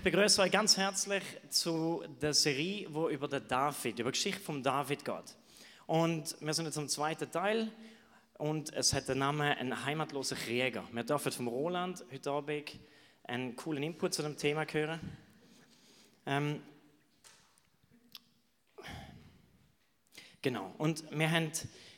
Ich begrüße euch ganz herzlich zu der Serie, wo über den David, über die Geschichte von David geht. Und wir sind jetzt im zweiten Teil und es hat den Namen Ein heimatloser Krieger. Wir dürfen vom Roland heute Abend einen coolen Input zu dem Thema hören. Ähm, genau, und wir haben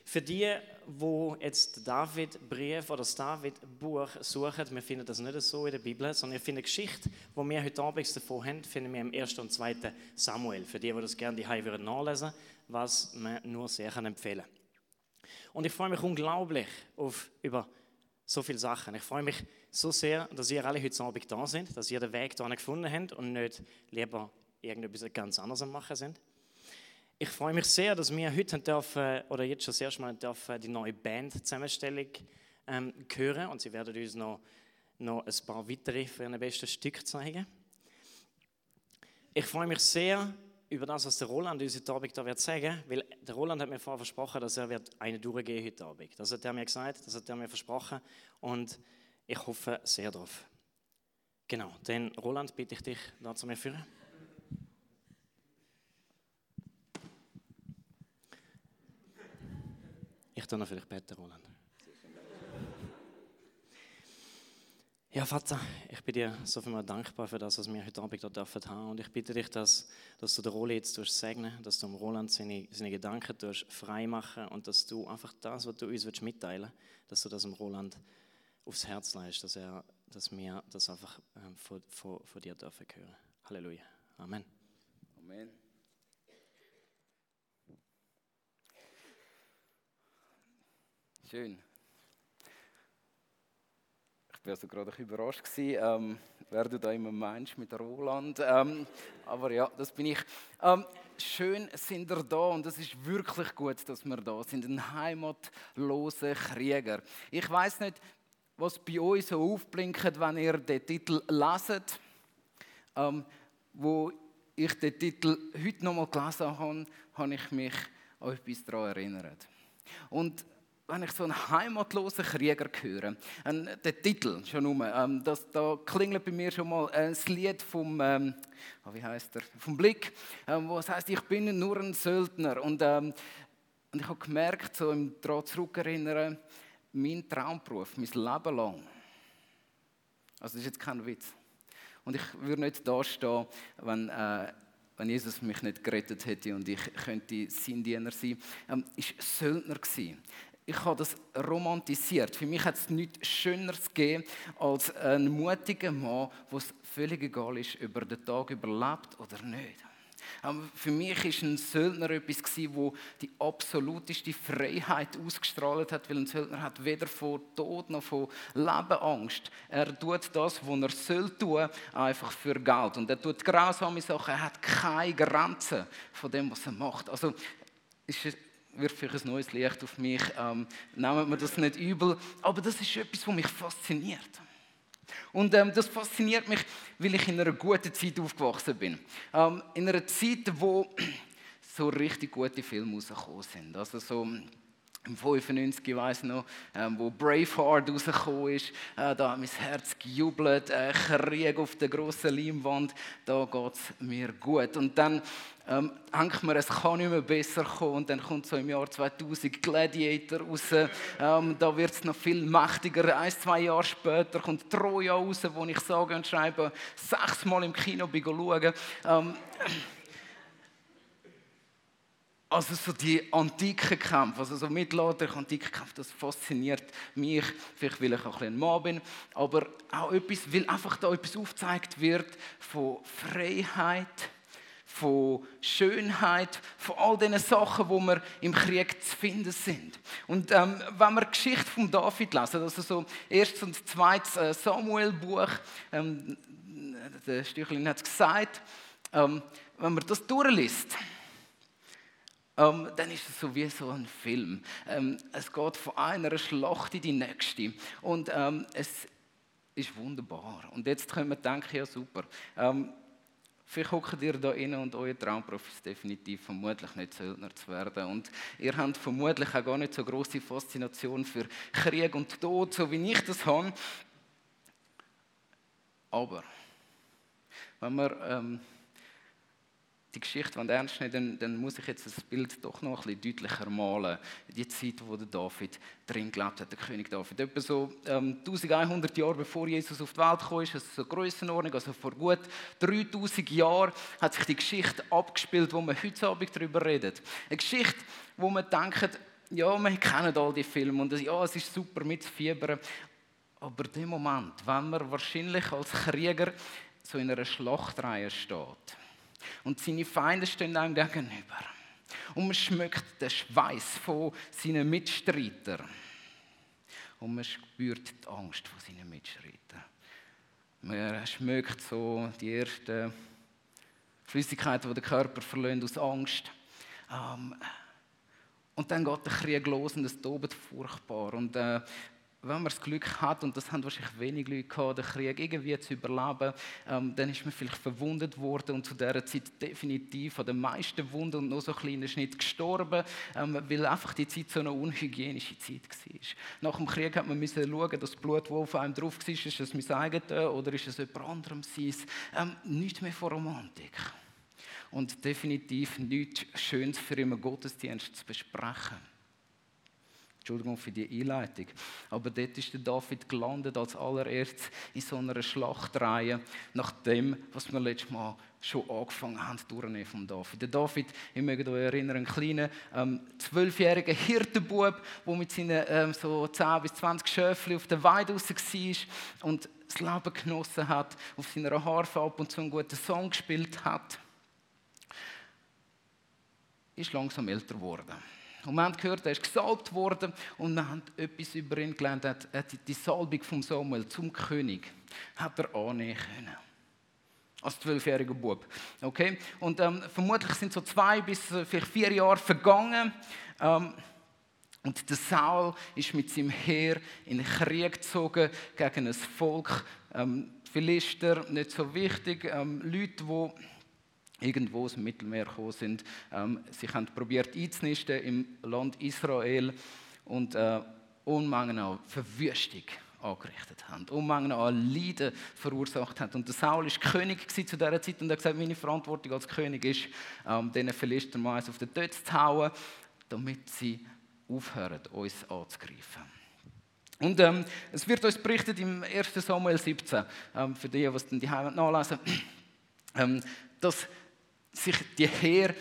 für die, wo jetzt David Brief oder das David Buch suchen, wir finden das nicht so in der Bibel, sondern wir finden Geschichte, wo wir heute Abend davon haben, finden wir im 1. und 2. Samuel. Für die, die das gerne die würden nachlesen, was man nur sehr empfehlen kann. Und ich freue mich unglaublich auf, über so viele Sachen. Ich freue mich so sehr, dass ihr alle heute Abend da sind, dass ihr den Weg da gefunden habt und nicht lieber irgendetwas ganz anderes machen sind. Ich freue mich sehr, dass wir heute dürfen, oder jetzt schon das erste Mal dürfen, die neue Band-Zusammenstellung ähm, hören und sie werden uns noch, noch ein paar weitere für ein bestes Stück zeigen. Ich freue mich sehr über das, was der Roland uns heute Abend da wird sagen, weil der Roland hat mir vorher versprochen, dass er wird eine durchgehen heute Abend. Das hat er mir gesagt, das hat er mir versprochen und ich hoffe sehr darauf. Genau, dann Roland, bitte ich dich, da zu mir führen. Ich tue noch vielleicht beten, Roland. Ja, Vater, ich bin dir so viel dankbar für das, was wir heute Abend hier dürfen haben. Und ich bitte dich, dass, dass du den Roland jetzt segnen dass du Roland seine, seine Gedanken frei machen und dass du einfach das, was du uns mitteilen willst, dass du das dem Roland aufs Herz leist, dass, er, dass wir das einfach ähm, von, von, von dir dürfen hören. Halleluja. Amen. Amen. Schön. Ich war also gerade ein überrascht, gewesen, ähm, wer du da immer meinst mit Roland. Ähm, aber ja, das bin ich. Ähm, schön sind wir da und es ist wirklich gut, dass wir da sind. Ein heimatloser Krieger. Ich weiß nicht, was bei euch so aufblinkt, wenn ihr den Titel leset. Ähm, wo ich den Titel heute nochmal gelesen habe, habe ich mich an etwas daran erinnert. Und wenn ich so einen heimatlosen Krieger höre, ähm, der Titel schon um, ähm, das, da klingelt bei mir schon mal ein Lied vom, ähm, oh, wie heißt er, vom Blick, ähm, wo es heißt, ich bin nur ein Söldner. Und, ähm, und ich habe gemerkt, so im daran zurückerinnern, mein Traumberuf, mein Leben lang. Also das ist jetzt kein Witz. Und ich würde nicht da stehen, wenn, äh, wenn Jesus mich nicht gerettet hätte und ich könnte sein Diener sein. Ähm, war Söldner ich habe das romantisiert. Für mich hat es nichts Schöneres gegeben als ein mutiger Mann, wo es völlig egal ist, ob er den Tag überlebt oder nicht. Für mich war ein Söldner etwas, wo die absoluteste Freiheit ausgestrahlt hat, weil ein Söldner hat weder vor Tod noch vor Leben Angst. Er tut das, was er soll tun, einfach für Geld. Und er tut grausame Sachen, er hat keine Grenzen von dem, was er macht. Also ist wirft vielleicht ein neues Licht auf mich. Ähm, nehmen wir das nicht übel. Aber das ist etwas, was mich fasziniert. Und ähm, das fasziniert mich, weil ich in einer guten Zeit aufgewachsen bin. Ähm, in einer Zeit, wo so richtig gute Filme rausgekommen sind. Also so im 95, ich weiss noch, ähm, wo Braveheart rausgekommen ist, äh, da hat mein Herz gejubelt, äh, Krieg auf der grossen Leinwand, da geht es mir gut. Und dann ähm, denkt man, es kann nicht mehr besser kommen und dann kommt so im Jahr 2000 Gladiator raus, ähm, da wird es noch viel mächtiger. Ein, zwei Jahre später kommt Troja raus, wo ich sage und schreibe, sechsmal im Kino schauen. Ähm, also so die antiken Kämpfe, also so mittelalterliche antike Kämpfe, das fasziniert mich. Vielleicht, weil ich auch ein, ein Mann bin, aber auch etwas, weil einfach da etwas aufgezeigt wird von Freiheit, von Schönheit, von all diesen Sachen, wo wir im Krieg zu finden sind. Und ähm, wenn wir die Geschichte von David lesen, also so erstes und zweites äh, Samuel-Buch, ähm, der Stüchlin hat es gesagt, ähm, wenn man das durchliest, ähm, dann ist es so wie so ein Film. Ähm, es geht von einer Schlacht in die nächste. Und ähm, es ist wunderbar. Und jetzt können wir denken, ja super. Ähm, vielleicht hockt ihr da innen und euer Traumberuf ist definitiv vermutlich nicht Söldner zu werden. Und ihr habt vermutlich auch gar nicht so große Faszination für Krieg und Tod, so wie ich das habe. Aber wenn wir ähm, die Geschichte ernst nehmen dann, dann muss ich jetzt das Bild doch noch ein bisschen deutlicher malen. Die Zeit, wo der David drin gelebt hat, der König David. Etwa so ähm, 1100 Jahre bevor Jesus auf die Welt kam, ist das so Grössenordnung, also vor gut 3000 Jahren hat sich die Geschichte abgespielt, wo wir heute Abend darüber reden. Eine Geschichte, wo man denkt, ja, wir kennen all die Filme und ja, es ist super mitzufiebern. Aber in dem Moment, wenn man wahrscheinlich als Krieger so in einer Schlachtreihe steht, und seine Feinde stehen ihm gegenüber. Und man schmeckt den Schweiß von seinen Mitstreitern. Und man spürt die Angst von seinen Mitstreitern. Man schmeckt so die ersten Flüssigkeiten, die der Körper verliert aus Angst. Ähm, und dann geht der Krieg los und es tobt furchtbar. Und äh, wenn man das Glück hat, und das haben wahrscheinlich wenig Leute gehabt, den Krieg irgendwie zu überleben, ähm, dann ist man vielleicht verwundet worden und zu dieser Zeit definitiv an den meisten Wunden und noch so kleinen Schnitt gestorben, ähm, weil einfach die Zeit so eine unhygienische Zeit war. Nach dem Krieg hat man müssen schauen, dass das Blut, das auf einem drauf war, ist es mein eigenes oder ist es jemand anderem sein. Ähm, nichts mehr von Romantik. Und definitiv nichts Schönes für einen Gottesdienst zu besprechen. Entschuldigung für die Einleitung. Aber dort ist der David gelandet als allererstes in so einer Schlachtreihe, nach dem, was wir letztes Mal schon angefangen haben, durchnehmen vom David. Der David, ich möchte euch erinnern, ein kleiner ähm, zwölfjähriger ähm, Hirtenbub, der mit seinen ähm, so 10 bis 20 Schöfchen auf der Weide raus war und das Leben genossen hat, auf seiner Harfe ab und zu einen guten Song gespielt hat, ist langsam älter geworden. Und wir haben gehört, er ist gesalbt worden und wir haben etwas über ihn gelernt. Er hat die Salbung von Samuel zum König hat er annehmen können. Als zwölfjähriger Bub. Okay? Und ähm, vermutlich sind so zwei bis äh, vielleicht vier Jahre vergangen. Ähm, und der Saul ist mit seinem Heer in den Krieg gezogen gegen ein Volk. Ähm, Philister, nicht so wichtig. Ähm, Leute, die irgendwo aus dem Mittelmeer gekommen sind. Ähm, sie haben probiert einzunisten im Land Israel und äh, Unmengen an Verwüstung angerichtet haben, Unmengen an Leiden verursacht haben. Und der Saul war König zu dieser Zeit und er hat gesagt, meine Verantwortung als König ist, ähm, diesen Philister mal auf den Tod zu hauen, damit sie aufhören, uns anzugreifen. Und ähm, es wird uns berichtet im 1. Samuel 17, ähm, für die, die es dann die Heimat nachlesen, ähm, dass sich die Heer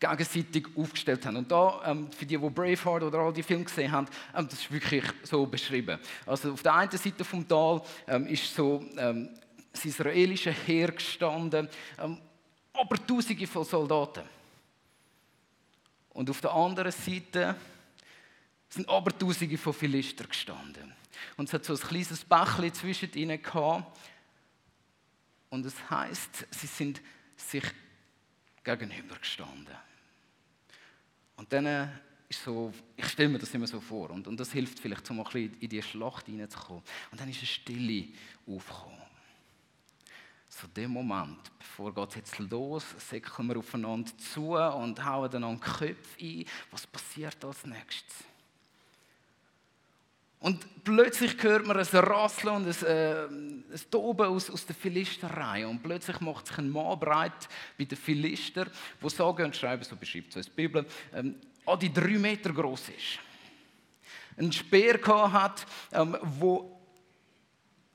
gegenseitig aufgestellt haben. Und da, ähm, für die, die Braveheart oder all die Filme gesehen haben, ähm, das ist wirklich so beschrieben. Also auf der einen Seite vom Tal ähm, ist so ähm, das israelische Heer gestanden, ähm, aber Tausende von Soldaten. Und auf der anderen Seite sind aber Tausende von Philister gestanden. Und es hat so ein kleines Bächlein zwischen ihnen gehabt. Und es heißt, sie sind sich gegenübergestanden. Und dann äh, ist so, ich stelle mir das immer so vor, und, und das hilft vielleicht, um ein bisschen in die Schlacht hineinzukommen. Und dann ist eine Stille aufgekommen. So dem Moment, bevor geht jetzt los, säckeln wir aufeinander zu und hauen dann an den Köpfe ein. Was passiert als nächstes? Und plötzlich hört man ein Rasseln und ein, äh, ein Toben aus, aus der Philisterei. Und plötzlich macht sich ein Mann breit bei den Philister, der sagen und schreiben, so beschreibt es die Bibel, ähm, an die drei Meter groß ist. Ein Speer hat, ähm, wo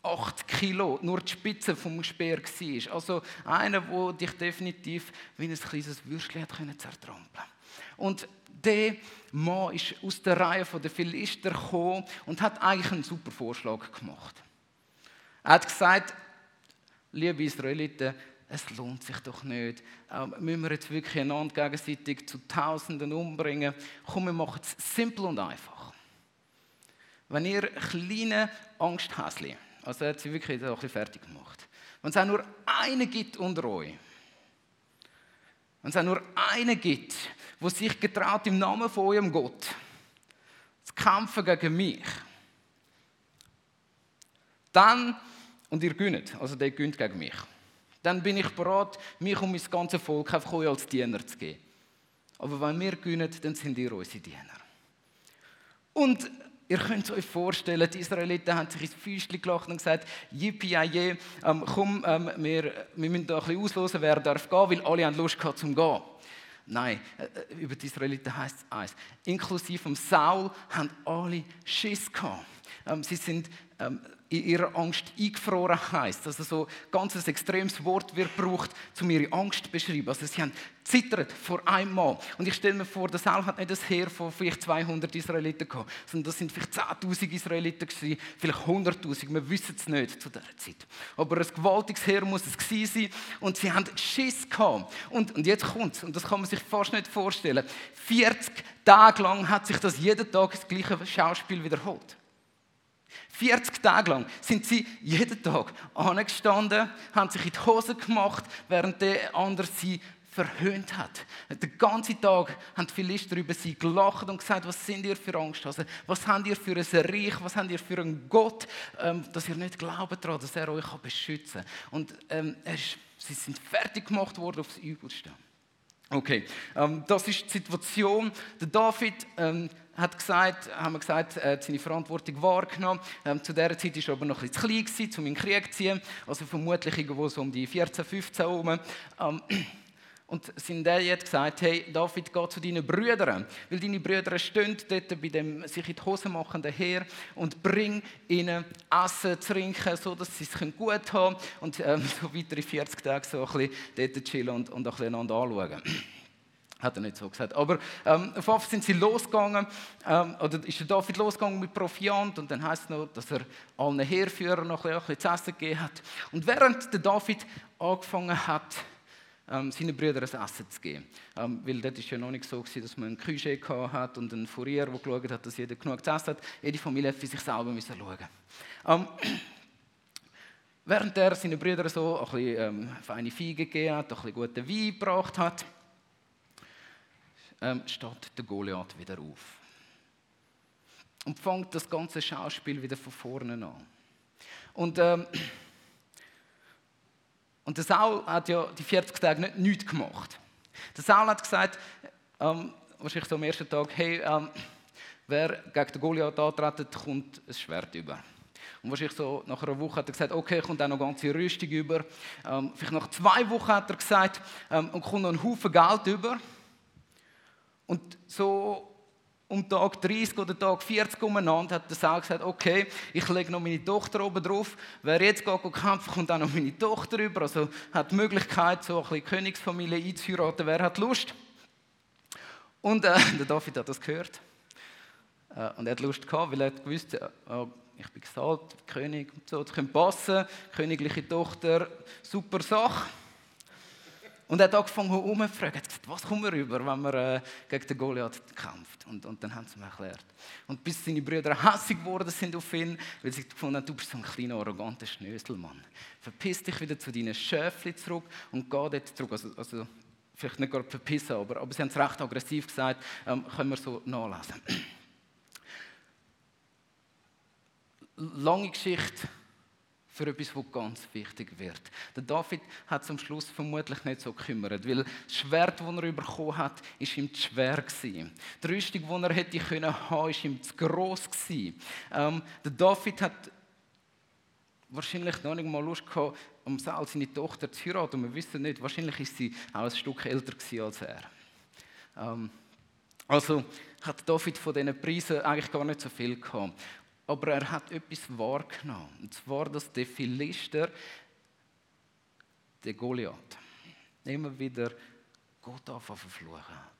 8 Kilo, nur die Spitze vom Speer war. Also einer, der dich definitiv wie ein kleines Würstchen zertrampeln konnte. Und der Mann ist aus der Reihe der Philister gekommen und hat eigentlich einen super Vorschlag gemacht. Er hat gesagt, liebe Israeliten, es lohnt sich doch nicht. Ähm, müssen wir jetzt wirklich einander gegenseitig zu Tausenden umbringen? Komm, wir machen es simpel und einfach. Wenn ihr kleine Angsthäschen, also er hat sie wirklich ein bisschen fertig gemacht, wenn es auch nur einen gibt unter euch, wenn es auch nur einen gibt, wo sich getraut, im Namen von eurem Gott zu kämpfen gegen mich, dann, und ihr gönnt, also der gönnt gegen mich, dann bin ich bereit, mich und mein ganzes Volk einfach euch als Diener zu geben. Aber wenn wir gönnen, dann sind ihr unsere Diener. Und Ihr könnt euch vorstellen, die Israeliten haben sich ins Füßchen gelacht und gesagt, yippie je, ähm, komm, ähm, wir, wir müssen da ein bisschen auslosen, wer darf gehen, weil alle haben Lust gehabt zum gehen. Nein, äh, äh, über die Israeliten heißt es eins. Inklusive Saul haben alle Schiss gehabt. Ähm, sie sind ähm, in ihrer Angst eingefroren heißt. Also so ganz ein extremes Wort wird gebraucht, um ihre Angst zu beschreiben. Also sie haben zittert vor einmal. Und ich stelle mir vor, der Saul hat nicht das Heer von vielleicht 200 Israeliten gehabt, sondern das sind vielleicht 10.000 Israeliten gewesen, vielleicht 100.000. Wir wissen es nicht zu dieser Zeit. Aber ein gewaltiges Heer muss es gewesen sein. Und sie haben Schiss gehabt. Und, und jetzt kommt es, und das kann man sich fast nicht vorstellen. 40 Tage lang hat sich das jeden Tag das gleiche Schauspiel wiederholt. 40 Tage lang sind sie jeden Tag angestanden, haben sich in die Hose gemacht, während der andere sie verhöhnt hat. Den ganzen Tag haben die Philister über sie gelacht und gesagt, was sind ihr für Angsthasen? Was habt ihr für ein Reich? Was habt ihr für einen Gott, ähm, dass ihr nicht glaubt daran, dass er euch beschützen kann? Und ähm, ist, sie sind fertig gemacht worden aufs Übelste. Okay, ähm, das ist die Situation. Der David ähm, hat gesagt, haben wir gesagt, er hat seine Verantwortung wahrgenommen. Ähm, zu dieser Zeit war er aber noch bisschen zu klein, gewesen, um in den Krieg zu ziehen. Also vermutlich irgendwo so um die 14, 15 herum. Ähm, und sein Dad hat gesagt, hey David, geh zu deinen Brüdern, weil deine Brüder stehen dort bei dem sich in die Hose machenden Heer und bring ihnen Essen, Trinken, so dass sie es gut haben und ähm, so weitere 40 Tage so ein bisschen dort chillen und, und ein bisschen einander anschauen. Hat er nicht so gesagt. Aber ähm, auf einmal sind sie losgegangen, ähm, oder ist der David losgegangen mit Proviant und dann heißt es noch, dass er allen Heerführern noch ein bisschen zu essen gegeben hat. Und während der David angefangen hat, ähm, seinen Brüdern ein Essen zu geben. Ähm, weil das war ja noch nicht so, gewesen, dass man einen Küche hat und einen Furier, der geschaut hat, dass jeder genug zu essen hat. Jede Familie hat für sich selber müssen schauen. Ähm, während er seinen Brüdern so ein bisschen ähm, feine Feige gegeben hat, ein bisschen guten Wein gebracht hat, ähm, steht der Goliath wieder auf. Und fängt das ganze Schauspiel wieder von vorne an. Und, ähm, und der Saul hat ja die 40 Tage nicht nichts gemacht. Der Saul hat gesagt, ähm, wahrscheinlich so am ersten Tag, hey, ähm, wer gegen den Goliath antreten, kommt ein Schwert über. Und wahrscheinlich so nach einer Woche hat er gesagt, okay, kommt auch noch ganze Rüstung über. Ähm, vielleicht nach zwei Wochen hat er gesagt, ähm, und kommt noch ein Haufen Geld über. Und so um Tag 30 oder Tag 40 umeinander hat der Saul gesagt, okay, ich lege noch meine Tochter oben drauf. Wer jetzt geht, geht kämpfen, kommt auch noch meine Tochter über. Also hat die Möglichkeit, so ein bisschen Königsfamilie einzuheiraten. Wer hat Lust? Und äh, der David hat das gehört. Äh, und er hat Lust gehabt, weil er gewusst, äh, ich bin gesalbt, König und so, das könnte passen. Königliche Tochter, super Sache. Und er hat angefangen herumzufragen, gesagt, was kommen wir rüber, wenn man äh, gegen den Goliath kämpft. Und, und dann haben sie ihm erklärt. Und bis seine Brüder hässlich geworden sind auf ihn, weil sie gefunden haben, du bist so ein kleiner, arroganter Schnöselmann. Verpiss dich wieder zu deinen Schäfchen zurück und geh dort zurück. Also, also vielleicht nicht gerade verpissen, aber, aber sie haben es recht aggressiv gesagt, ähm, können wir so nachlesen. Lange Geschichte für etwas, was ganz wichtig wird. Der David hat zum Schluss vermutlich nicht so gekümmert, weil das Schwert, das er bekommen hat, ist ihm zu schwer gewesen. Die Rüstung, die er hätte können haben, ist ihm zu gross gewesen. Ähm, der David hat wahrscheinlich noch nicht mal Lust gehabt, um Saul seine Tochter zu heiraten. wir wissen nicht, wahrscheinlich ist sie auch ein Stück älter als er. Ähm, also hat David von diesen Preisen eigentlich gar nicht so viel gehabt. Aber er hat etwas wahrgenommen. Und zwar, dass der Philister, der Goliath, immer wieder Gott anfangen verfluchen hat.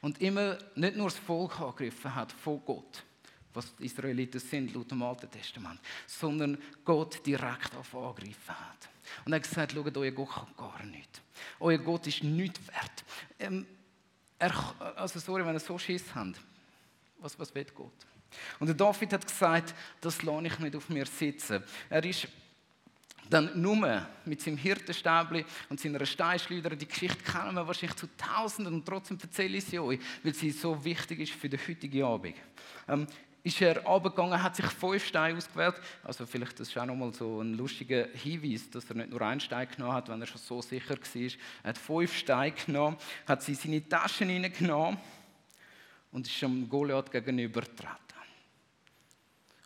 Und immer nicht nur das Volk angegriffen hat von Gott, was die Israeliten sind, laut dem Alten Testament, sondern Gott direkt angegriffen hat. Und er hat gesagt, schaut, euer Gott kann gar nicht. Euer Gott ist nichts wert. Ähm, er, also sorry, wenn ihr so Schiss habt, was, was will Gott? Und der David hat gesagt, das lasse ich nicht auf mir sitzen. Er ist dann nur mit seinem Hirtenstäbli und seiner Steinschleuder, die Geschichte kennen wir wahrscheinlich zu Tausenden und trotzdem erzähle ich sie euch, weil sie so wichtig ist für den heutigen Abend. Ähm, ist er abgegangen, hat sich fünf Steine ausgewählt. Also vielleicht das ist auch nochmal so ein lustiger Hinweis, dass er nicht nur einen Stein genommen hat, wenn er schon so sicher war. Er hat fünf Steine genommen, hat sie in seine Taschen hineingenommen und ist dem Goliath gegenübergetreten.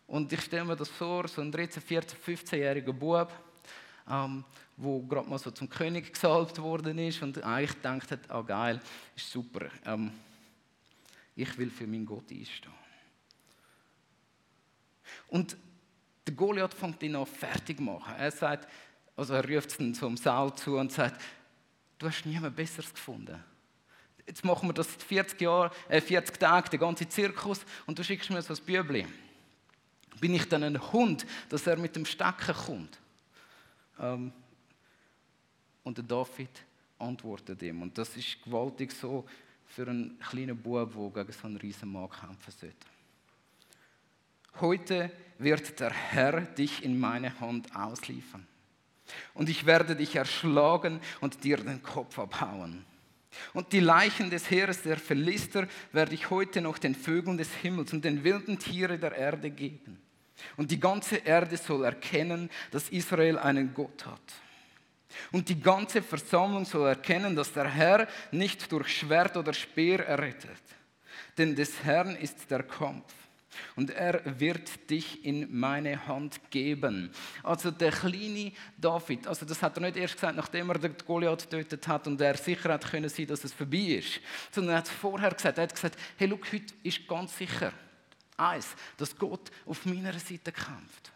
Und ich stelle mir das vor, so ein 13, 14, 15-jähriger Bub, ähm, wo gerade mal so zum König gesalbt worden ist und eigentlich denkt hat, ah geil, ist super, ähm, ich will für meinen Gott einstehen. Und der Goliath fängt ihn an fertig machen. Er sagt, also er ruft es zum Saal zu und sagt, du hast niemand Besseres gefunden. Jetzt machen wir das 40, Jahre, äh 40 Tage, den ganzen Zirkus, und du schickst mir so ein Bübli. Bin ich dann ein Hund, dass er mit dem Stecken kommt? Ähm, und der David antwortet ihm. Und das ist gewaltig so für einen kleinen Bub, der gegen so einen riesen Mann kämpfen sollte. Heute wird der Herr dich in meine Hand ausliefern. Und ich werde dich erschlagen und dir den Kopf abhauen. Und die Leichen des Heeres der Philister werde ich heute noch den Vögeln des Himmels und den wilden Tieren der Erde geben. Und die ganze Erde soll erkennen, dass Israel einen Gott hat. Und die ganze Versammlung soll erkennen, dass der Herr nicht durch Schwert oder Speer errettet. Denn des Herrn ist der Kampf und er wird dich in meine Hand geben. Also der kleine David, also das hat er nicht erst gesagt, nachdem er den Goliath getötet hat und er sicher hat können sein, dass es vorbei ist, sondern er hat es vorher gesagt. Er hat gesagt, hey, look, heute ist ganz sicher eins, dass Gott auf meiner Seite kämpft.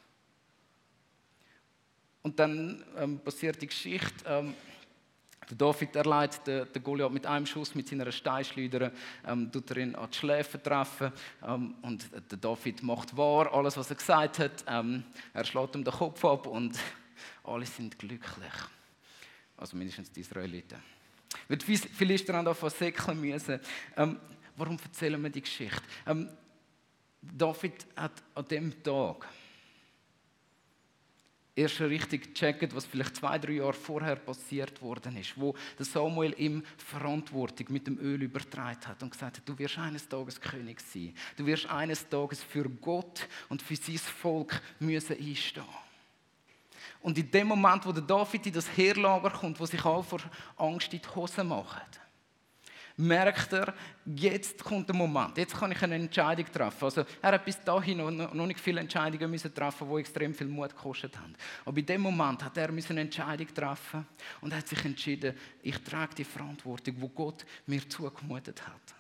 Und dann ähm, passiert die Geschichte. Ähm, der David erleidet den, den Goliath mit einem Schuss mit seiner Steinschleuder, ähm, tut er ihn an die Schläfe treffen ähm, und der David macht wahr alles, was er gesagt hat. Ähm, er schlägt ihm den Kopf ab und alle sind glücklich. Also mindestens die Israeliten. Weil die Philister haben davon säckeln müssen. Ähm, warum erzählen wir die Geschichte? David hat an dem Tag erst richtig gecheckt, was vielleicht zwei, drei Jahre vorher passiert worden ist, wo Samuel ihm Verantwortung mit dem Öl übertragen hat und gesagt hat, du wirst eines Tages König sein. Du wirst eines Tages für Gott und für sein Volk müssen einstehen. Und in dem Moment, wo der David in das Heerlager kommt, wo sich alle vor Angst in die Hose machen, merkt er, jetzt kommt der Moment, jetzt kann ich eine Entscheidung treffen. Also, er hat bis dahin noch, noch nicht viele Entscheidungen müssen treffen, die extrem viel Mut gekostet haben. Aber in dem Moment hat er eine Entscheidung treffen und hat sich entschieden, ich trage die Verantwortung, wo Gott mir zugemutet hat.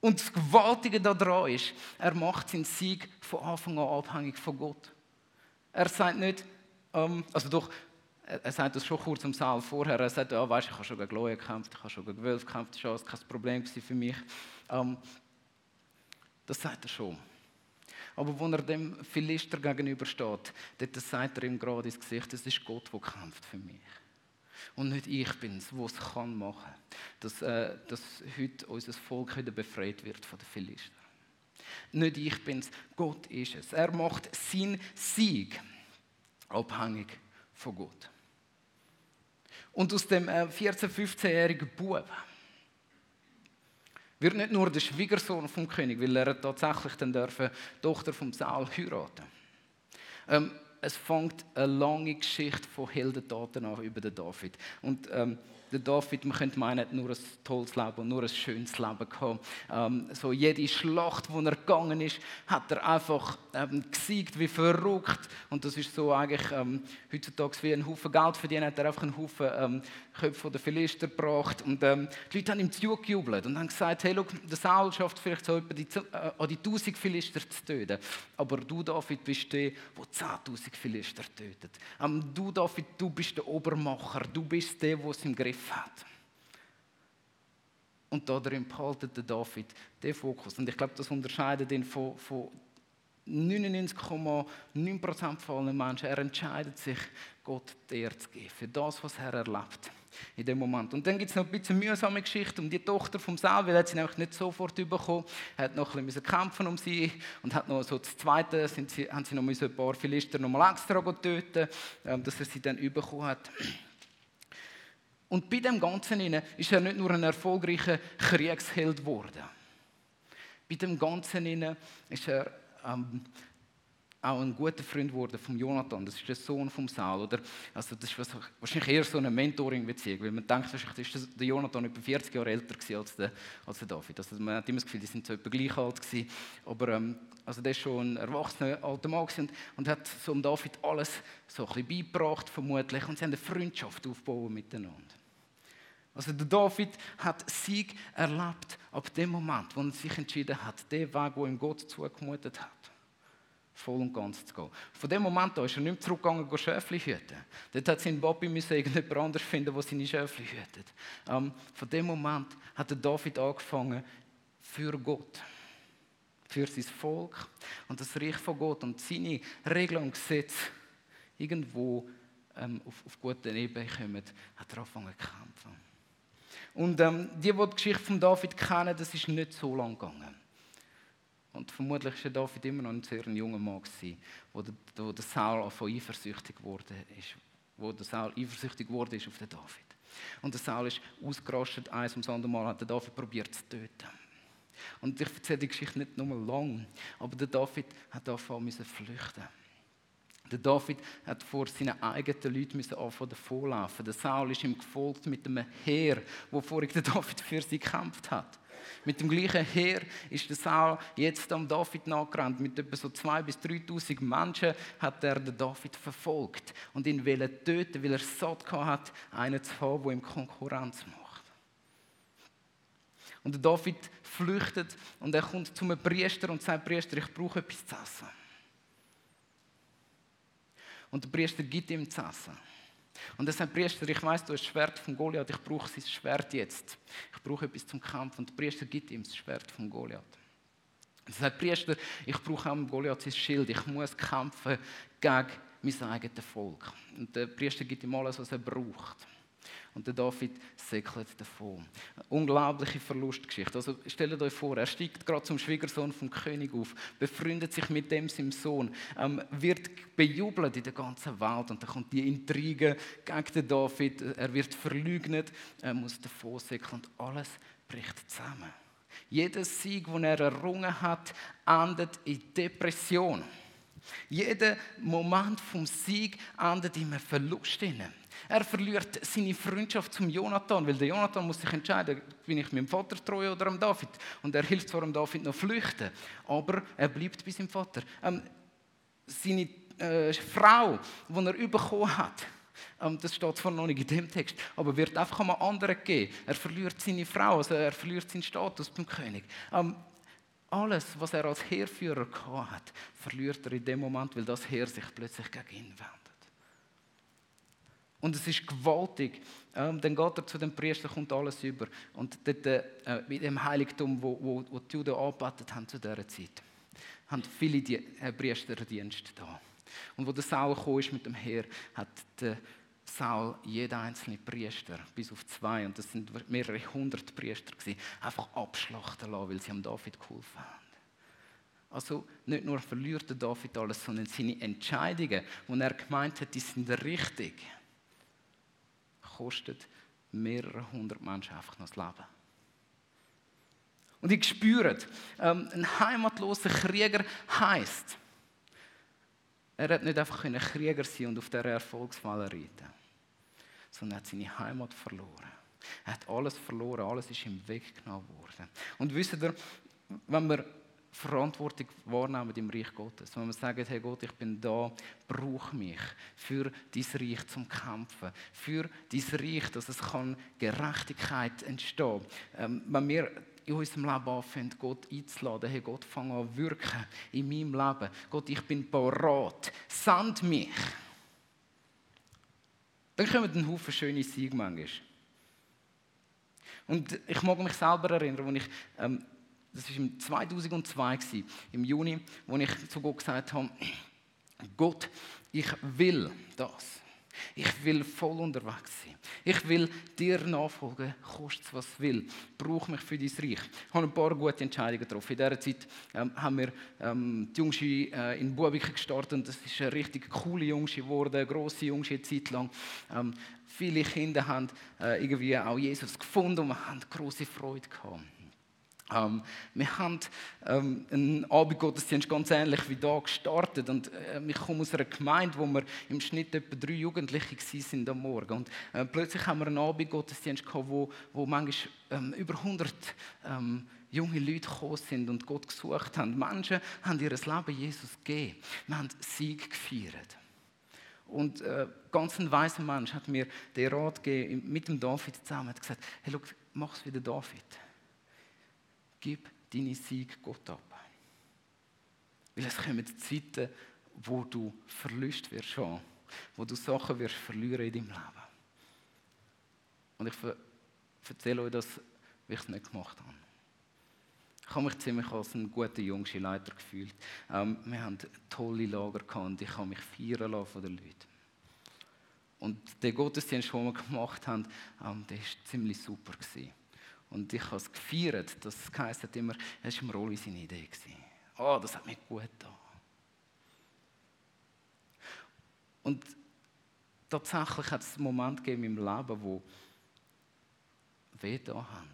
Und das Gewaltige daran ist, er macht seinen Sieg von Anfang an abhängig von Gott. Er sagt nicht, ähm, also doch, er sagt das schon kurz im Saal vorher. Er sagt, ja, weißt, ich habe schon gegen Leute gekämpft, ich habe schon gegen Wölfe gekämpft, das war kein Problem für mich. Ähm, das sagt er schon. Aber wenn er dem Philister gegenübersteht, dort sagt er ihm gerade ins Gesicht, es ist Gott, der kämpft für mich. Und nicht ich bin es, der es kann machen dass, äh, dass heute unser Volk wieder befreit wird von den Philistern. Nicht ich bin es, Gott ist es. Er macht seinen Sieg abhängig von Gott. Und aus dem 14-, äh, 15-jährigen Bub wird nicht nur der Schwiegersohn vom König, weil er tatsächlich dann dürfen, die Tochter vom Saul heiraten. Ähm, es fängt eine lange Geschichte von Heldentaten an über den David. Und ähm, der David, man könnte meinen, hat nur ein tolles Leben und nur ein schönes Leben gehabt. Ähm, so jede Schlacht, wo er gegangen ist, hat er einfach ähm, gesiegt wie verrückt. Und das ist so eigentlich ähm, heutzutage wie ein Haufen Geld verdienen, hat er einfach einen Haufen ähm, Köpfe der Philister gebracht. Und ähm, die Leute haben ihm zugejubelt und haben gesagt, hey, look, der Saul schafft vielleicht so etwa die, äh, an die 1000 Philister zu töten. Aber du, David, bist der, der 10.000 Philister tötet. Ähm, du, David, du bist der Obermacher. Du bist der, der es im Griff hat. Und darin behaltet der David den Fokus. Und ich glaube, das unterscheidet ihn von, von 99,9% von allen Menschen. Er entscheidet sich, Gott Ehre zu geben für das, was er erlebt in dem Moment. Und dann gibt es noch ein bisschen mühsame Geschichte um die Tochter vom Saul, weil er sie nämlich nicht sofort bekommen. Er hat noch ein bisschen kämpfen um sie und hat noch so das Zweite, sind sie, haben sie noch ein paar Philister noch mal extra getötet, ähm, dass er sie dann bekommen hat. Und bei dem Ganzen ist er nicht nur ein erfolgreicher Kriegsheld geworden. Bei dem Ganzen ist er ähm, auch ein guter Freund geworden von Jonathan. Das ist der Sohn von Saul. Oder? Also das ist wahrscheinlich eher so eine Mentoring-Beziehung, weil man denkt, wahrscheinlich ist der Jonathan etwa 40 Jahre älter als der, als der David. Also man hat immer das Gefühl, die sind so etwa gleich alt gewesen. Aber ähm, also der ist schon ein erwachsener alter Mann und, und hat so um David alles so ein beigebracht, vermutlich. Und sie haben eine Freundschaft aufgebaut miteinander. Also der David hat Sieg erlebt ab dem Moment, wo er sich entschieden hat, den Weg, wo ihm Gott zugemutet hat voll und ganz zu gehen. Von dem Moment an ist er nicht mehr zurückgegangen, Schäfli hüten. Dort hat sein Papi irgendjemand anderes finden, der seine Schäfli hütet. Ähm, von dem Moment hat der David angefangen, für Gott, für sein Volk und das Reich von Gott und seine Regeln und Gesetze irgendwo ähm, auf, auf guten Ebene kommen, hat er angefangen zu kämpfen. Und ähm, die, die die Geschichte von David kennen, das ist nicht so lang gegangen. Und vermutlich war David immer noch ein sehr junger Mann, wo der, wo der Saul von eifersüchtig geworden ist. Wo der Saul eifersüchtig geworden ist auf den David. Und der Saul ist ausgerastet, eins ums andere Mal hat der David probiert zu töten. Und ich erzähle die Geschichte nicht nur lang, aber der David hat angefangen zu flüchten. Der David hat vor seinen eigenen Leuten müssen anfangen davonlaufen. Der Saul ist ihm gefolgt mit einem Heer, wo vorher der David für sie gekämpft hat. Mit dem gleichen Heer ist der Saul jetzt am David nachgerannt. Mit etwa so 2.000 bis 3.000 Menschen hat er den David verfolgt und ihn töten, weil er satt hat, einen zu haben, der ihm Konkurrenz macht. Und der David flüchtet und er kommt zu einem Priester und sagt, Priester, ich brauche etwas zu essen. Und der Priester gibt ihm zu essen. Und er sagt, Priester, ich weiß, du hast das Schwert von Goliath, ich brauche sein Schwert jetzt. Ich brauche etwas zum Kampf. Und der Priester gibt ihm das Schwert von Goliath. Er sagt, Priester, ich brauche auch Goliath sein Schild, ich muss kämpfen gegen mein eigenes Volk. Und der Priester gibt ihm alles, was er braucht. Und der David säckelt davon. Eine unglaubliche Verlustgeschichte. Also stellt euch vor, er steigt gerade zum Schwiegersohn vom König auf, befreundet sich mit dem seinem Sohn, ähm, wird bejubelt in der ganzen Welt und dann kommt die Intrige gegen den David, er wird verleugnet, er muss davon säckeln und alles bricht zusammen. Jeder Sieg, den er errungen hat, endet in Depression. Jeder Moment vom Sieg endet in einem Verlust. Er verliert seine Freundschaft zum Jonathan, weil der Jonathan muss sich entscheiden, bin ich meinem Vater treu oder am David. Und er hilft zwar dem David noch flüchten, aber er bleibt bei seinem Vater. Ähm, seine äh, Frau, die er bekommen hat, ähm, das steht zwar noch nicht in dem Text, aber wird einfach einem anderen gegeben. Er verliert seine Frau, also er verliert seinen Status beim König. Ähm, alles, was er als Heerführer hat, verliert er in dem Moment, weil das Heer sich plötzlich gegen ihn wendet. Und es ist gewaltig. Ähm, dann geht er zu dem Priester, kommt alles über. Und dort, äh, in dem Heiligtum, wo, wo, wo die Juden angebetet haben zu dieser Zeit, haben viele die, äh, Priesterdienst da. Und wo der Saul ist mit dem Heer, hat der Saul jeden einzelnen Priester, bis auf zwei, und das sind mehrere hundert Priester gewesen, einfach abschlachten lassen, weil sie am David geholfen haben. Also nicht nur verliert der David alles, sondern seine Entscheidungen, die er gemeint hat, die sind richtig kostet mehrere hundert Menschen einfach noch das Leben. Und ich spüre, ähm, ein heimatloser Krieger heißt, er hat nicht einfach ein Krieger sein und auf der Erfolgswelle reiten, sondern er hat seine Heimat verloren. Er hat alles verloren, alles ist ihm weggenommen worden. Und wisst ihr, wenn wir Verantwortung wahrnehmen im Reich Gottes. Wenn wir sagen, hey Gott, ich bin da, brauche mich für dein Reich zum Kämpfen, für dein Reich, dass es kann Gerechtigkeit entstehen ähm, Wenn wir in unserem Leben anfangen, Gott einzuladen, hey Gott, fang an wirken in meinem Leben. Gott, ich bin parat, send mich. Dann kommen ein Haufen schöne Siege manchmal. Und ich mag mich selber erinnern, als ich ähm, das war im 2002, im Juni, wo ich zu Gott gesagt habe, Gott, ich will das. Ich will voll unterwegs sein. Ich will dir nachfolgen, kostet was will. Brauche mich für dein Reich. Ich habe ein paar gute Entscheidungen getroffen. In dieser Zeit ähm, haben wir ähm, die Jungschi äh, in Buabik gestartet. Und das ist eine richtig coole Jungschi geworden, eine grosse Jungschi eine Zeit lang. Ähm, viele Kinder haben äh, irgendwie auch Jesus gefunden und wir haben große Freude gehabt. Ähm, wir haben ähm, einen Abendgottesdienst ganz ähnlich wie da gestartet und äh, ich komme aus einer Gemeinde, wo wir im Schnitt etwa drei Jugendliche sind am Morgen und äh, plötzlich haben wir einen Abendgottesdienst gehabt, wo, wo manchmal ähm, über 100 ähm, junge Leute gekommen sind und Gott gesucht haben. Menschen haben ihr Leben Jesus gegeben. Wir haben Sieg gefeiert. Und äh, ganz ein weiser Mensch hat mir den Rat gegeben, mit dem David zusammen, hat gesagt, hey, schau, mach's wie der David gib deine Sieg Gott ab. Weil es kommen Zeiten, wo du Verlust wirst haben, wo du Sachen wirst verlieren in deinem Leben. Und ich erzähle euch das, wie ich es nicht gemacht habe. Ich habe mich ziemlich als ein guter jüngster Leiter gefühlt. Ähm, wir hatten tolle Lager gehabt und ich habe mich feiern lassen von den Leuten. Und der Gottesdienst, den wir gemacht haben, ähm, der war ziemlich super. Gewesen. Und ich habe es gefeiert. Das heisst immer, es war Rolli seine Idee. Oh, das hat mir gut getan. Und tatsächlich hat es einen Moment gegeben in meinem Leben, wo weh da haben.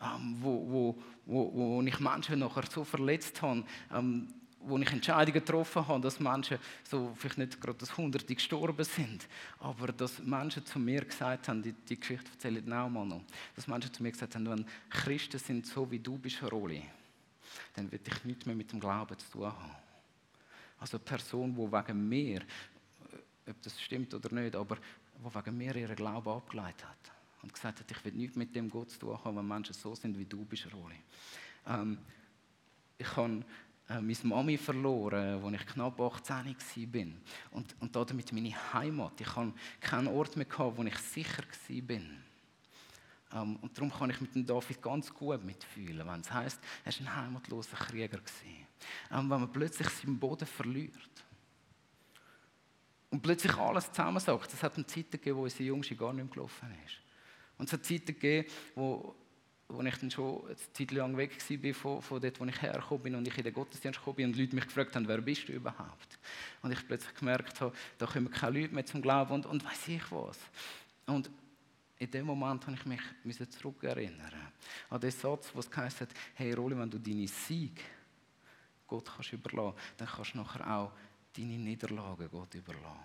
Ähm, wo, wo, wo, wo ich Menschen nachher so verletzt habe, ähm, wo ich Entscheidungen getroffen habe, dass Menschen, so vielleicht nicht gerade das Hunderte gestorben sind, aber dass Menschen zu mir gesagt haben, die, die Geschichte erzähle ich auch mal noch, dass Menschen zu mir gesagt haben, wenn Christen sind so wie du bist, Roli, dann will ich nichts mehr mit dem Glauben zu tun haben. Also eine Person, die wegen mir, äh, ob das stimmt oder nicht, aber die wegen mir ihren Glauben abgeleitet hat und gesagt hat, ich will nichts mit dem Gott zu tun haben, wenn Menschen so sind wie du bist, Roli. Ähm, ich habe äh, meine Mami verloren, als ich knapp 18 war. Und, und damit meine Heimat. Ich hatte keinen Ort mehr, wo ich sicher war. Ähm, und darum kann ich mit dem David ganz gut mitfühlen, wenn es heisst, er war ein heimatloser Krieger. Ähm, wenn man plötzlich seinen Boden verliert. Und plötzlich alles zusammensagt. Es hat eine Zeit gegeben, wo unsere Jungste gar nicht mehr gelaufen ist. Und es hat Zeiten gegeben, wo wo ich dann schon eine Zeit lang weg war von, von dort, wo ich hergekommen bin und ich in den Gottesdienst gekommen bin und Leute mich gefragt haben, wer bist du überhaupt? Und ich plötzlich gemerkt habe, da kommen keine Leute mehr zum Glauben und, und weiß ich was. Und in dem Moment habe ich mich zurückerinnern an den Satz, wo es heißt hat, hey Roli, wenn du deine Sieg Gott kannst überlassen, dann kannst du nachher auch deine Niederlagen Gott überlassen.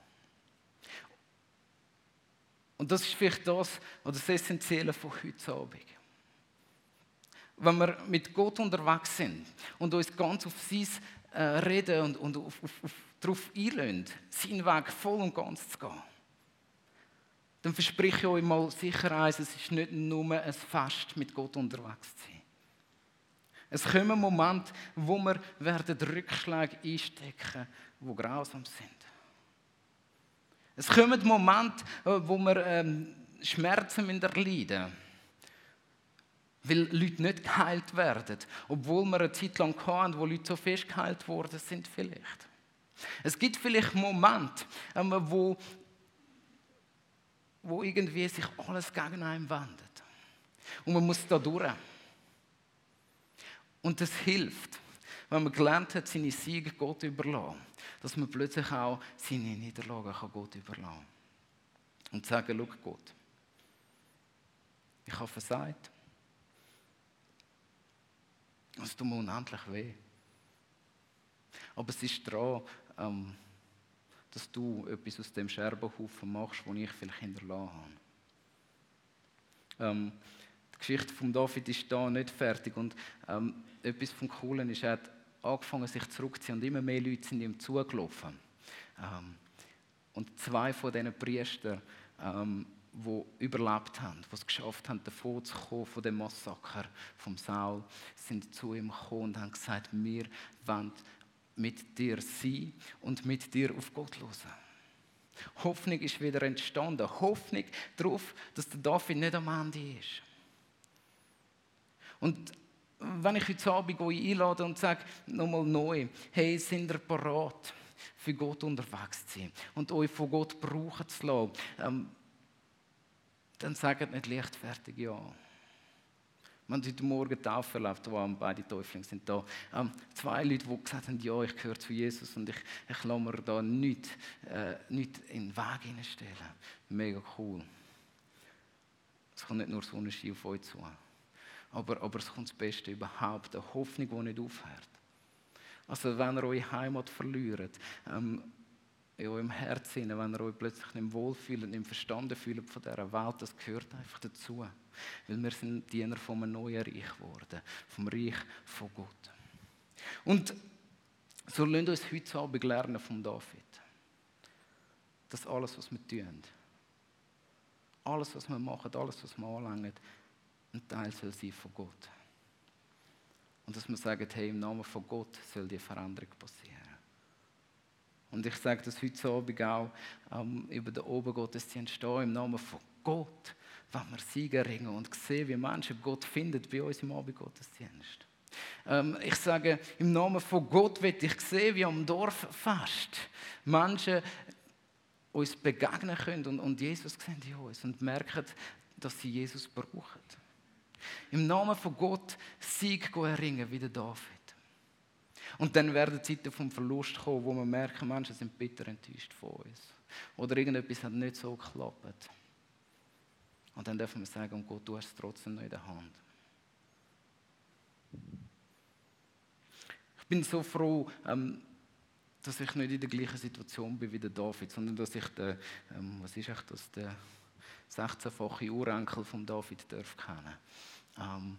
Und das ist vielleicht das, was das Essentielle von heute Abend wenn wir mit Gott unterwegs sind und uns ganz auf sein äh, Reden und, und auf, auf, auf, darauf einlösen, seinen Weg voll und ganz zu gehen, dann verspreche ich euch mal sicher eins, es ist nicht nur ein Fest, mit Gott unterwegs zu sein. Es kommen Momente, wo wir werden Rückschläge einstecken, die grausam sind. Es kommen Momente, äh, wo wir ähm, Schmerzen erleiden müssen weil Leute nicht geheilt werden. Obwohl wir eine Zeit lang hatten, wo Leute so fest geheilt worden sind, vielleicht. Es gibt vielleicht Momente, ähm, wo, wo irgendwie sich alles gegen einen wendet. Und man muss da durch. Und es hilft, wenn man gelernt hat, seine Siege Gott überlassen, dass man plötzlich auch seine Niederlagen Gott überlassen kann. Und sagen, schau Gott, ich habe versagt. Es tut mir unendlich weh. Aber es ist dran, ähm, dass du etwas aus dem Scherbenhaufen machst, den ich vielleicht hinterlassen habe. Ähm, die Geschichte von David ist da nicht fertig und ähm, etwas vom Coolen ist, er hat angefangen, sich zurückzuziehen und immer mehr Leute sind ihm zugelaufen. Ähm, und zwei von diesen Priestern ähm, die überlebt haben, die es geschafft haben, davon zu kommen von dem Massaker vom Saul, sind zu ihm gekommen und haben gesagt, wir wollen mit dir sein und mit dir auf Gott hören. Hoffnung ist wieder entstanden. Hoffnung darauf, dass der David nicht am Ende ist. Und wenn ich heute Abend einlade und sage, nochmal neu, hey, sind ihr parat, für Gott unterwegs zu sein und euch von Gott brauchen zu lassen, ähm, dann sagt nicht leichtfertig ja. Wir haben heute Morgen Taufe erlebt, wo beide Täuflinge sind da. Ähm, zwei Leute, die gesagt haben, ja, ich gehöre zu Jesus und ich, ich lasse mir da nichts, äh, nichts in den Weg hineinstellen. Mega cool. Es kommt nicht nur Sonnenschein auf euch zu. Aber, aber es kommt das Beste überhaupt, eine Hoffnung, die nicht aufhört. Also wenn ihr eure Heimat verliert, ähm, in eurem Herzen, wenn ihr euch plötzlich nicht wohlfühlt, nicht verstanden fühlt von dieser Welt, das gehört einfach dazu. Weil wir sind Diener von einem neuen Reich geworden, vom Reich von Gott. Und so lasst uns heute Abend lernen von David. Dass alles, was wir tun, alles, was wir machen, alles, was wir anlangen, ein Teil soll sein von Gott. Und dass wir sagen, hey, im Namen von Gott soll die Veränderung passieren. Und ich sage das heute Abend auch ähm, über den Obergottesdienst stehen, im Namen von Gott, wenn wir Siege ringen und sehen, wie Menschen Gott finden bei uns im Abendgottesdienst. Ähm, ich sage, im Namen von Gott will ich sehen, wie am Dorffest Menschen uns begegnen können und, und Jesus sehen in uns und merken, dass sie Jesus brauchen. Im Namen von Gott Sieg erringen wie der David. Und dann werden Zeiten vom Verlust kommen, wo man merken, Menschen sind bitter enttäuscht von uns. Oder irgendetwas hat nicht so geklappt. Und dann dürfen wir sagen, und Gott, du hast es trotzdem noch in der Hand. Ich bin so froh, ähm, dass ich nicht in der gleichen Situation bin wie der David, sondern dass ich den, ähm, was ist echt das, der 16-fache Urenkel von David darf kennen. Ähm,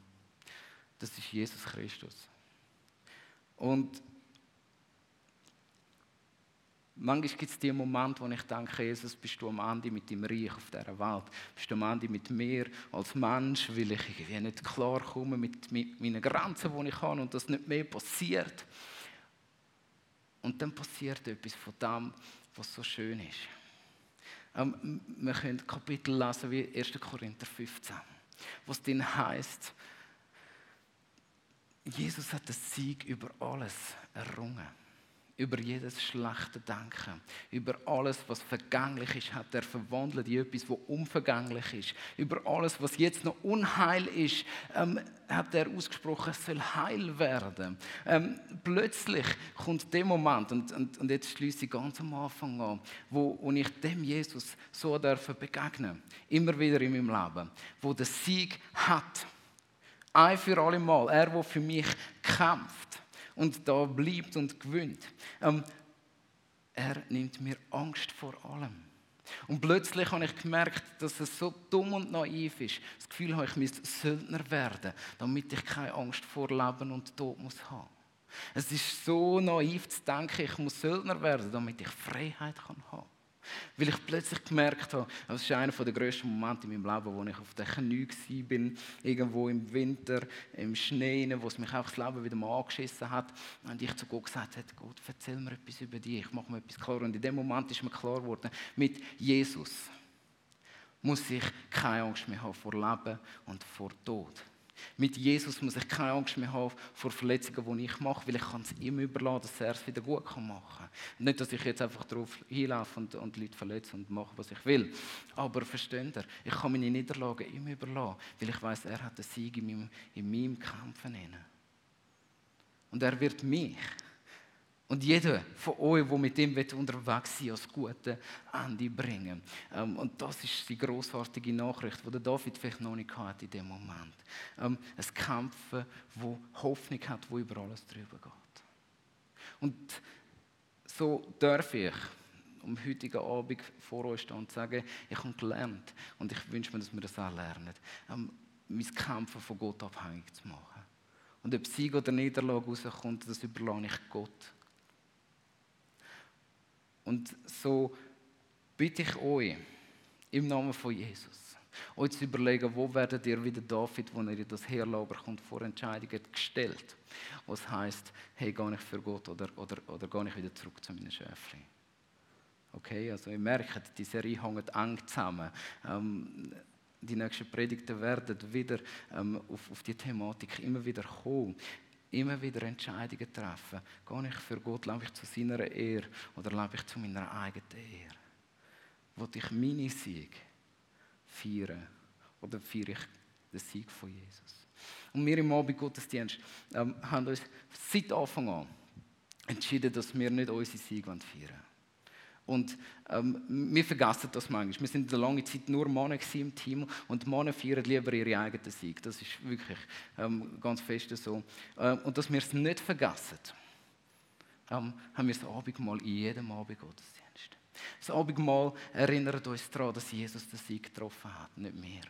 das ist Jesus Christus. Und manchmal gibt es die Momente, wo ich denke, Jesus, bist du am Ende mit dem Reich auf dieser Welt? Bist du am Ende mit mir als Mensch, weil ich irgendwie nicht klarkomme mit, mit meinen Grenzen, die ich habe und das nicht mehr passiert? Und dann passiert etwas von dem, was so schön ist. Ähm, wir können Kapitel lesen wie 1. Korinther 15, was dann heißt, Jesus hat den Sieg über alles errungen. Über jedes schlechte Denken, über alles, was vergänglich ist, hat er verwandelt in etwas, was unvergänglich ist. Über alles, was jetzt noch Unheil ist, ähm, hat er ausgesprochen, es soll heil werden. Ähm, plötzlich kommt der Moment, und, und, und jetzt schließe ich ganz am Anfang an, wo, wo ich dem Jesus so begegnen Immer wieder in meinem Leben. Wo der Sieg hat ein für alle Mal. Er, der für mich kämpft und da bleibt und gewinnt. Ähm, er nimmt mir Angst vor allem. Und plötzlich habe ich gemerkt, dass es so dumm und naiv ist. Das Gefühl habe, ich müsste Söldner werden, damit ich keine Angst vor Leben und Tod muss haben. Es ist so naiv zu denken, ich muss Söldner werden, damit ich Freiheit kann haben. Weil ich plötzlich gemerkt habe, das ist einer der grössten Momente in meinem Leben, wo ich auf den Knie bin, irgendwo im Winter, im Schnee, wo es mich auch das Leben wieder mal angeschissen hat. Und ich zu Gott gesagt habe, Gott, erzähl mir etwas über dich, ich mache mir etwas klar. Und in dem Moment ist mir klar geworden, mit Jesus muss ich keine Angst mehr haben vor Leben und vor Tod. Mit Jesus muss ich keine Angst mehr haben vor Verletzungen, die ich mache, weil ich kann es ihm überlassen, dass er es wieder gut machen kann. Nicht, dass ich jetzt einfach darauf hinlaufe und, und Leute verletze und mache, was ich will. Aber versteht ihr, ich kann meine Niederlagen ihm überlassen, weil ich weiß, er hat den Sieg in meinem, in meinem Kämpfen. Und er wird mich und jeder von euch, der mit ihm unterwegs sein als gute Ende bringen. Ähm, und das ist die großartige Nachricht, die David vielleicht noch nicht hatte in dem Moment. Ähm, ein Kämpfen, wo Hoffnung hat, wo über alles drüber geht. Und so darf ich am heutigen Abend vor euch stehen und sagen, ich habe gelernt und ich wünsche mir, dass wir das auch lernen, ähm, mein Kämpfen von Gott abhängig zu machen. Und ob Sieg oder Niederlage rauskommt, das überlasse ich Gott. Und so bitte ich euch, im Namen von Jesus, euch zu überlegen, wo werdet ihr wieder David, wo er in das Heerlager kommt, vor Entscheidungen gestellt. Was heißt, hey, gehe ich für Gott oder, oder, oder gehe ich wieder zurück zu meinen Schäfchen? Okay, also ihr merkt, die Serie hängt eng zusammen. Ähm, die nächsten Predigten werden wieder ähm, auf, auf die Thematik immer wieder kommen immer wieder Entscheidungen treffen. Gehe ich für Gott, lebe ich zu seiner Ehre oder lebe ich zu meiner eigenen Ehre? Wollte ich meine Sieg feiern oder feiere ich den Sieg von Jesus? Und wir im Abend Gottesdienst ähm, haben uns seit Anfang an entschieden, dass wir nicht unsere Sieg feiern wollen. Und ähm, wir vergessen das manchmal. Wir sind eine lange Zeit nur Männer im Team und Männer feiern lieber ihre eigenen Sieg. Das ist wirklich ähm, ganz fest so. Ähm, und dass wir es nicht vergessen, ähm, haben wir das Abendmahl in jedem Abendgottesdienst. Das Abendmahl erinnert uns daran, dass Jesus den Sieg getroffen hat, nicht mehr.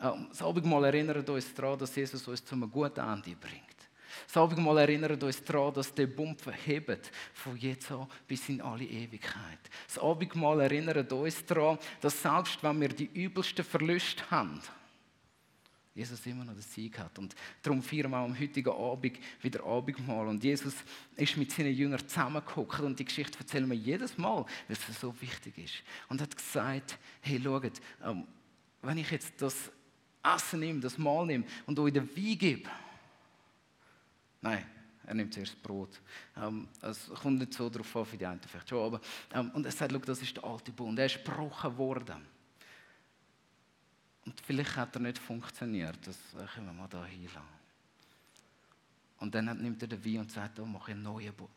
Ähm, das Abendmahl erinnert uns daran, dass Jesus uns zu einem guten Ende bringt. Das Abendmahl erinnert uns daran, dass der Bund verhebt von jetzt an bis in alle Ewigkeit. Das Abendmahl erinnert uns daran, dass selbst wenn wir die übelsten Verluste haben, Jesus immer noch den Sieg hat. Und darum feiern wir auch am heutigen Abend wieder Abendmahl. Und Jesus ist mit seinen Jüngern zusammengekommen und die Geschichte erzählen wir jedes Mal, weil es so wichtig ist. Und hat gesagt, hey, schaut, ähm, wenn ich jetzt das Essen nehme, das Mahl nehme und euch den Wein gebe, Nein, er nimmt zuerst das Brot. Ähm, es kommt nicht so darauf an, wie die einen vielleicht schon, aber ähm, und er sagt, das ist der alte Bund, er ist gebrochen worden. Und vielleicht hat er nicht funktioniert, das können wir mal da hinlassen. Und dann nimmt er den Wein und sagt, oh, mache einen neuen Bund.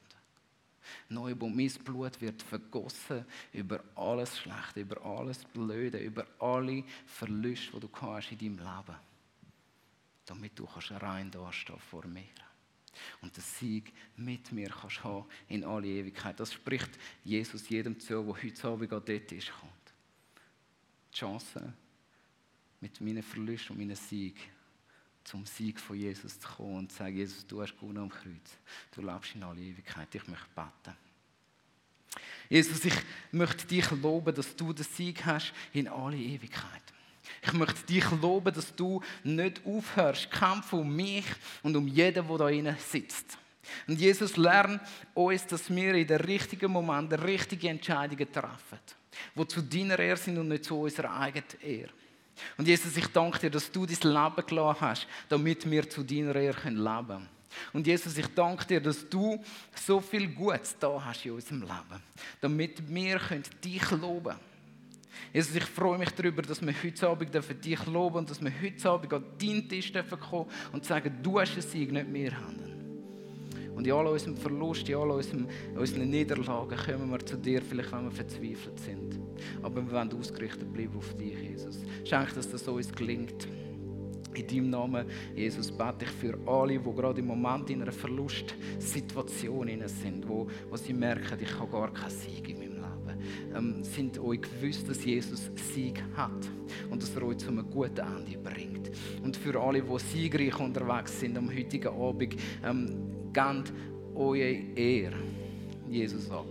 Neue Bund, mein Blut wird vergossen über alles Schlechte, über alles Blöde, über alle Verluste, die du hast in deinem Leben. Damit du kannst rein dastehen vor mir und den Sieg mit mir kannst haben in alle Ewigkeit. Das spricht Jesus jedem zu, der heute Abend dort ist, kommt. Die Chance, mit meinen Verlusten und meinen Sieg zum Sieg von Jesus zu kommen und zu sagen, Jesus, du hast gewonnen am Kreuz. Du lebst in alle Ewigkeit. Ich möchte beten. Jesus, ich möchte dich loben, dass du den Sieg hast in alle Ewigkeit. Ich möchte dich loben, dass du nicht aufhörst, kämpfen um mich und um jeden, der da innen sitzt. Und Jesus lernt uns, dass wir in den richtigen Moment die richtigen Entscheidungen treffen, die zu deiner Ehre sind und nicht zu unserer eigenen Ehre. Und Jesus, ich danke dir, dass du dein Leben gelassen hast, damit wir zu deiner Ehre leben können. Und Jesus, ich danke dir, dass du so viel Gutes da hast in unserem Leben, damit wir dich loben können. Jesus, ich freue mich darüber, dass wir heute Abend dich loben und dass wir heute Abend an deinen Tisch kommen und sagen, du hast einen Sieg, nicht wir haben. Und in all unserem Verlust, in all unseren Niederlagen kommen wir zu dir, vielleicht wenn wir verzweifelt sind. Aber wir wollen ausgerichtet bleiben auf dich, Jesus. Schenk, dass das uns gelingt. In deinem Namen, Jesus, bete ich für alle, die gerade im Moment in einer Verlustsituation sind, wo, wo sie merken, ich habe gar keinen Sieg in meinem ähm, sind euch gewusst, dass Jesus Sieg hat und dass er euch zu einem guten Ende bringt. Und für alle, die siegreich unterwegs sind am heutigen Abend, ähm, gebt eure Ehre Jesus ab.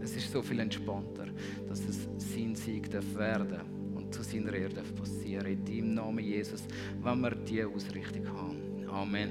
Es ist so viel entspannter, dass es sein Sieg darf werden und zu seiner Ehre darf passieren. In deinem Namen, Jesus, wenn wir diese Ausrichtung haben. Amen.